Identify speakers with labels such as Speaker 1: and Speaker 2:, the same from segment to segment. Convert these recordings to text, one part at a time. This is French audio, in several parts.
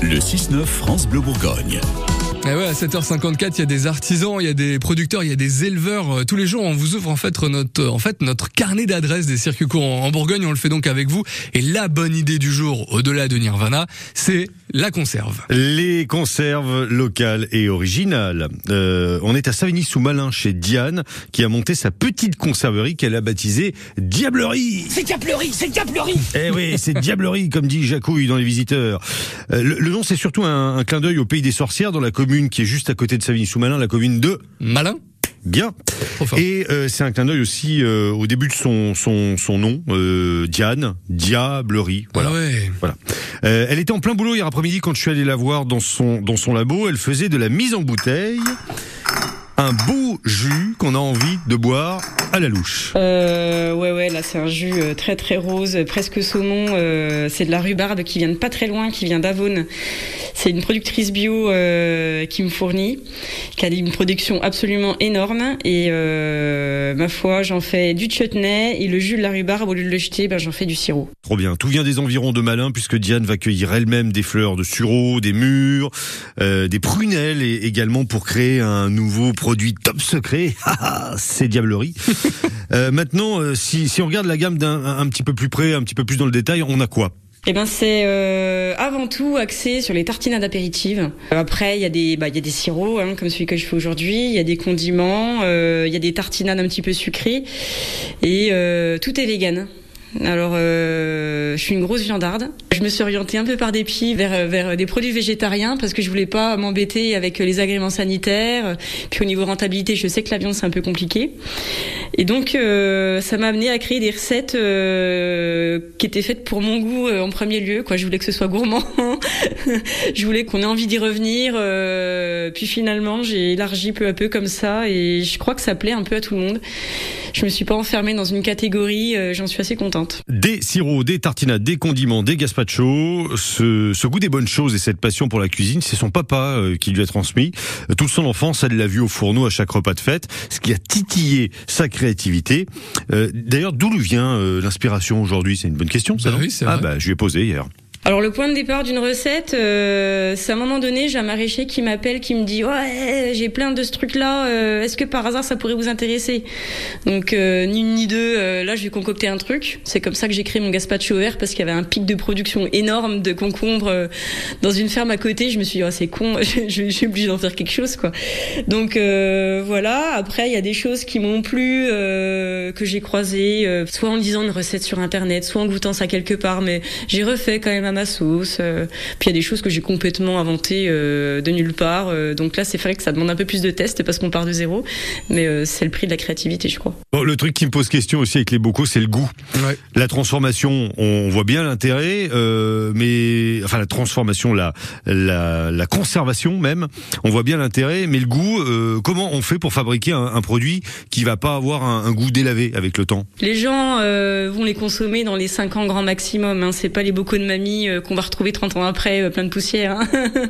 Speaker 1: Le 6-9 France Bleu Bourgogne.
Speaker 2: Et ouais, à 7h54, il y a des artisans, il y a des producteurs, il y a des éleveurs. Euh, Tous les jours, on vous ouvre en fait notre, en fait, notre carnet d'adresses des circuits courts en en Bourgogne. On le fait donc avec vous. Et la bonne idée du jour, au-delà de Nirvana, c'est la conserve.
Speaker 3: Les conserves locales et originales. Euh, on est à Savigny-sous-Malin chez Diane qui a monté sa petite conserverie qu'elle a baptisée Diablerie.
Speaker 4: C'est Diablerie, c'est Diablerie
Speaker 3: Eh oui, c'est Diablerie comme dit Jacouille dans Les Visiteurs. Euh, le, le nom c'est surtout un, un clin d'œil au pays des sorcières dans la commune qui est juste à côté de Savigny-sous-Malin, la commune de
Speaker 2: Malin
Speaker 3: Bien. Et euh, c'est un clin d'œil aussi euh, au début de son son, son nom, euh, Diane, Diablerie. Voilà.
Speaker 2: Ah ouais.
Speaker 3: Voilà. Elle était en plein boulot hier après-midi quand je suis allé la voir dans son dans son labo. Elle faisait de la mise en bouteille. Un beau jus qu'on a envie de boire à la louche.
Speaker 5: Euh, ouais, ouais, là c'est un jus euh, très très rose, presque saumon. Euh, c'est de la rhubarbe qui vient de pas très loin, qui vient d'Avone. C'est une productrice bio euh, qui me fournit, qui a une production absolument énorme. Et ma foi, j'en fais du chutney et le jus de la rhubarbe, au lieu de le jeter, ben, j'en fais du sirop.
Speaker 3: Trop bien. Tout vient des environs de Malin puisque Diane va cueillir elle-même des fleurs de sureau, des mûres, des prunelles et également pour créer un nouveau produit top secret. Ah, ah, C'est diablerie. Euh, maintenant, euh, si, si on regarde la gamme d'un un, un petit peu plus près, un petit peu plus dans le détail, on a quoi?
Speaker 5: Eh ben c'est euh, avant tout axé sur les tartinades apéritives. Après il y a des bah il y a des sirops hein, comme celui que je fais aujourd'hui, il y a des condiments, euh, il y a des tartinades un petit peu sucrées et euh, tout est vegan. Alors, euh, je suis une grosse viandarde. Je me suis orientée un peu par dépit vers vers des produits végétariens parce que je voulais pas m'embêter avec les agréments sanitaires. Puis au niveau rentabilité, je sais que la viande c'est un peu compliqué. Et donc, euh, ça m'a amené à créer des recettes euh, qui étaient faites pour mon goût euh, en premier lieu. Quoi, je voulais que ce soit gourmand. je voulais qu'on ait envie d'y revenir. euh, puis finalement, j'ai élargi peu à peu comme ça, et je crois que ça plaît un peu à tout le monde. Je me suis pas enfermée dans une catégorie. euh, J'en suis assez contente.
Speaker 3: Des sirops, des tartinades, des condiments, des gazpachos. Ce, ce goût des bonnes choses et cette passion pour la cuisine, c'est son papa euh, qui lui a transmis. Euh, Toute son enfance, elle l'a vu au fourneau à chaque repas de fête, ce qui a titillé sa créativité. Euh, D'ailleurs, d'où lui vient euh, l'inspiration aujourd'hui? C'est une bonne question, ça
Speaker 2: Bah
Speaker 3: non?
Speaker 2: oui,
Speaker 3: Ah bah, je lui ai posé hier.
Speaker 5: Alors le point de départ d'une recette, euh, c'est à un moment donné, j'ai un maraîcher qui m'appelle, qui me dit ouais j'ai plein de ce truc là, est-ce que par hasard ça pourrait vous intéresser? Donc euh, ni une ni deux, euh, là je vais concocter un truc. C'est comme ça que j'ai créé mon gazpacho vert parce qu'il y avait un pic de production énorme de concombres euh, dans une ferme à côté. Je me suis dit oh, c'est con, je, suis obligée d'en faire quelque chose quoi. Donc euh, voilà. Après il y a des choses qui m'ont plu, euh, que j'ai croisées, euh, soit en lisant une recette sur internet, soit en goûtant ça quelque part, mais j'ai refait quand même à ma sauce. euh, puis il y a des choses que j'ai complètement inventées euh, de nulle part. euh, donc là, c'est vrai que ça demande un peu plus de tests parce qu'on part de zéro. Mais c'est le prix de la créativité, je crois.
Speaker 3: Bon, le truc qui me pose question aussi avec les bocaux, c'est le goût.
Speaker 2: Ouais.
Speaker 3: La transformation, on voit bien l'intérêt, euh, mais enfin la transformation, la, la la conservation même, on voit bien l'intérêt, mais le goût, euh, comment on fait pour fabriquer un, un produit qui va pas avoir un, un goût délavé avec le temps?
Speaker 5: Les gens euh, vont les consommer dans les 5 ans grand maximum. Hein. C'est pas les bocaux de mamie euh, qu'on va retrouver 30 ans après, euh, plein de poussière. Hein.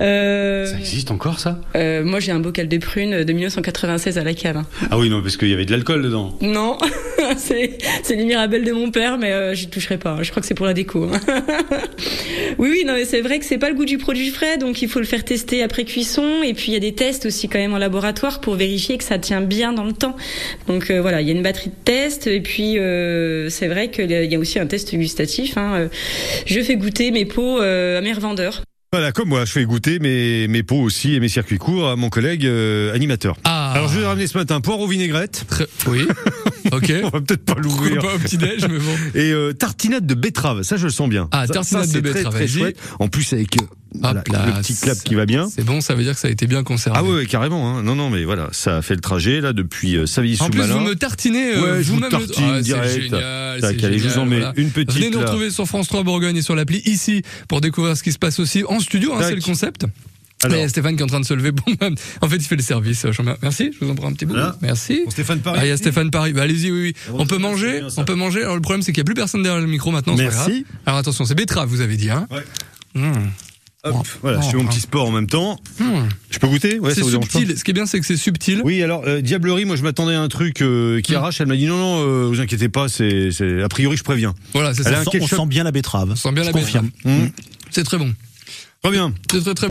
Speaker 5: Euh,
Speaker 3: existe encore ça?
Speaker 5: moi, j'ai un bocal de prunes de 1996 à la cave. hein.
Speaker 3: Ah oui non parce qu'il y avait de l'alcool dedans.
Speaker 5: Non, c'est c'est les mirabelles de mon père, mais euh, j'y toucherai pas. Je crois que c'est pour la déco. hein. oui, oui, non, mais c'est vrai que c'est pas le goût du produit frais, donc il faut le faire tester après cuisson. Et puis il y a des tests aussi quand même en laboratoire pour vérifier que ça tient bien dans le temps. Donc euh, voilà, il y a une batterie de tests. Et puis euh, c'est vrai qu'il y a aussi un test gustatif. hein. Euh, Je fais goûter mes pots euh, à mes revendeurs.
Speaker 3: Voilà comme moi, je fais goûter mes mes pots aussi et mes circuits courts à mon collègue euh, animateur.
Speaker 2: Ah.
Speaker 3: Alors je vais ramener ce matin poire aux vinaigrettes.
Speaker 2: Oui. Ok.
Speaker 3: On va peut-être pas l'ouvrir.
Speaker 2: Pas au petit déj, mais bon.
Speaker 3: Et euh, tartinade de betterave, ça je le sens bien.
Speaker 2: Ah,
Speaker 3: Ça-
Speaker 2: tartinade
Speaker 3: ça,
Speaker 2: de
Speaker 3: très,
Speaker 2: betterave,
Speaker 3: très
Speaker 2: vas-y.
Speaker 3: chouette. En plus avec euh, voilà, le petit clap qui va bien.
Speaker 2: C'est bon, ça veut dire que ça a été bien conservé.
Speaker 3: Ah ouais, ouais, carrément. Hein. Non, non, mais voilà, ça a fait le trajet là depuis euh,
Speaker 2: En
Speaker 3: Savigny-sous-Malin.
Speaker 2: plus, vous me tartinez euh,
Speaker 3: Ouais, vous
Speaker 2: vous-même. le-
Speaker 3: tartine
Speaker 2: Ah,
Speaker 3: direct.
Speaker 2: génial.
Speaker 3: Tac,
Speaker 2: c'est
Speaker 3: allez, je vous en mets
Speaker 2: voilà.
Speaker 3: une petite.
Speaker 2: Venez nous retrouver sur France 3 Bourgogne et sur l'appli ici pour découvrir ce qui se passe aussi en studio, hein, c'est le concept.
Speaker 3: Alors.
Speaker 2: Mais Stéphane qui est en train de se lever. Bon, bah, en fait, il fait le service. euh. Merci, je vous en prends un petit bout.
Speaker 3: Voilà.
Speaker 2: Merci.
Speaker 3: Bon, Stéphane Paris.
Speaker 2: Ah, il y a Stéphane Paris. Bah, allez-y, oui, oui.
Speaker 3: bon,
Speaker 2: On peut manger, on peut manger. Alors, le problème, c'est qu'il n'y a plus personne derrière le micro maintenant.
Speaker 3: Merci.
Speaker 2: Alors, attention, c'est betterave, vous avez dit, hein.
Speaker 3: Ouais.
Speaker 2: Mmh.
Speaker 3: Hop, voilà, je fais mon petit sport en même temps.
Speaker 2: Mmh.
Speaker 3: Je peux goûter? Ouais,
Speaker 2: c'est subtil. Ce qui est bien, c'est que c'est subtil.
Speaker 3: Oui, alors euh, diablerie, moi je m'attendais à un truc euh, qui
Speaker 2: Mm.
Speaker 3: arrache. Elle m'a dit non, non, euh, vous inquiétez pas, c'est, a priori je préviens.
Speaker 2: Voilà, c'est ça.
Speaker 6: On sent, on
Speaker 3: ketchup.
Speaker 6: sent bien la betterave.
Speaker 2: On sent bien
Speaker 6: Je
Speaker 2: la
Speaker 6: confirme.
Speaker 3: Mm.
Speaker 2: C'est très bon.
Speaker 3: Très bien.
Speaker 2: C'est très très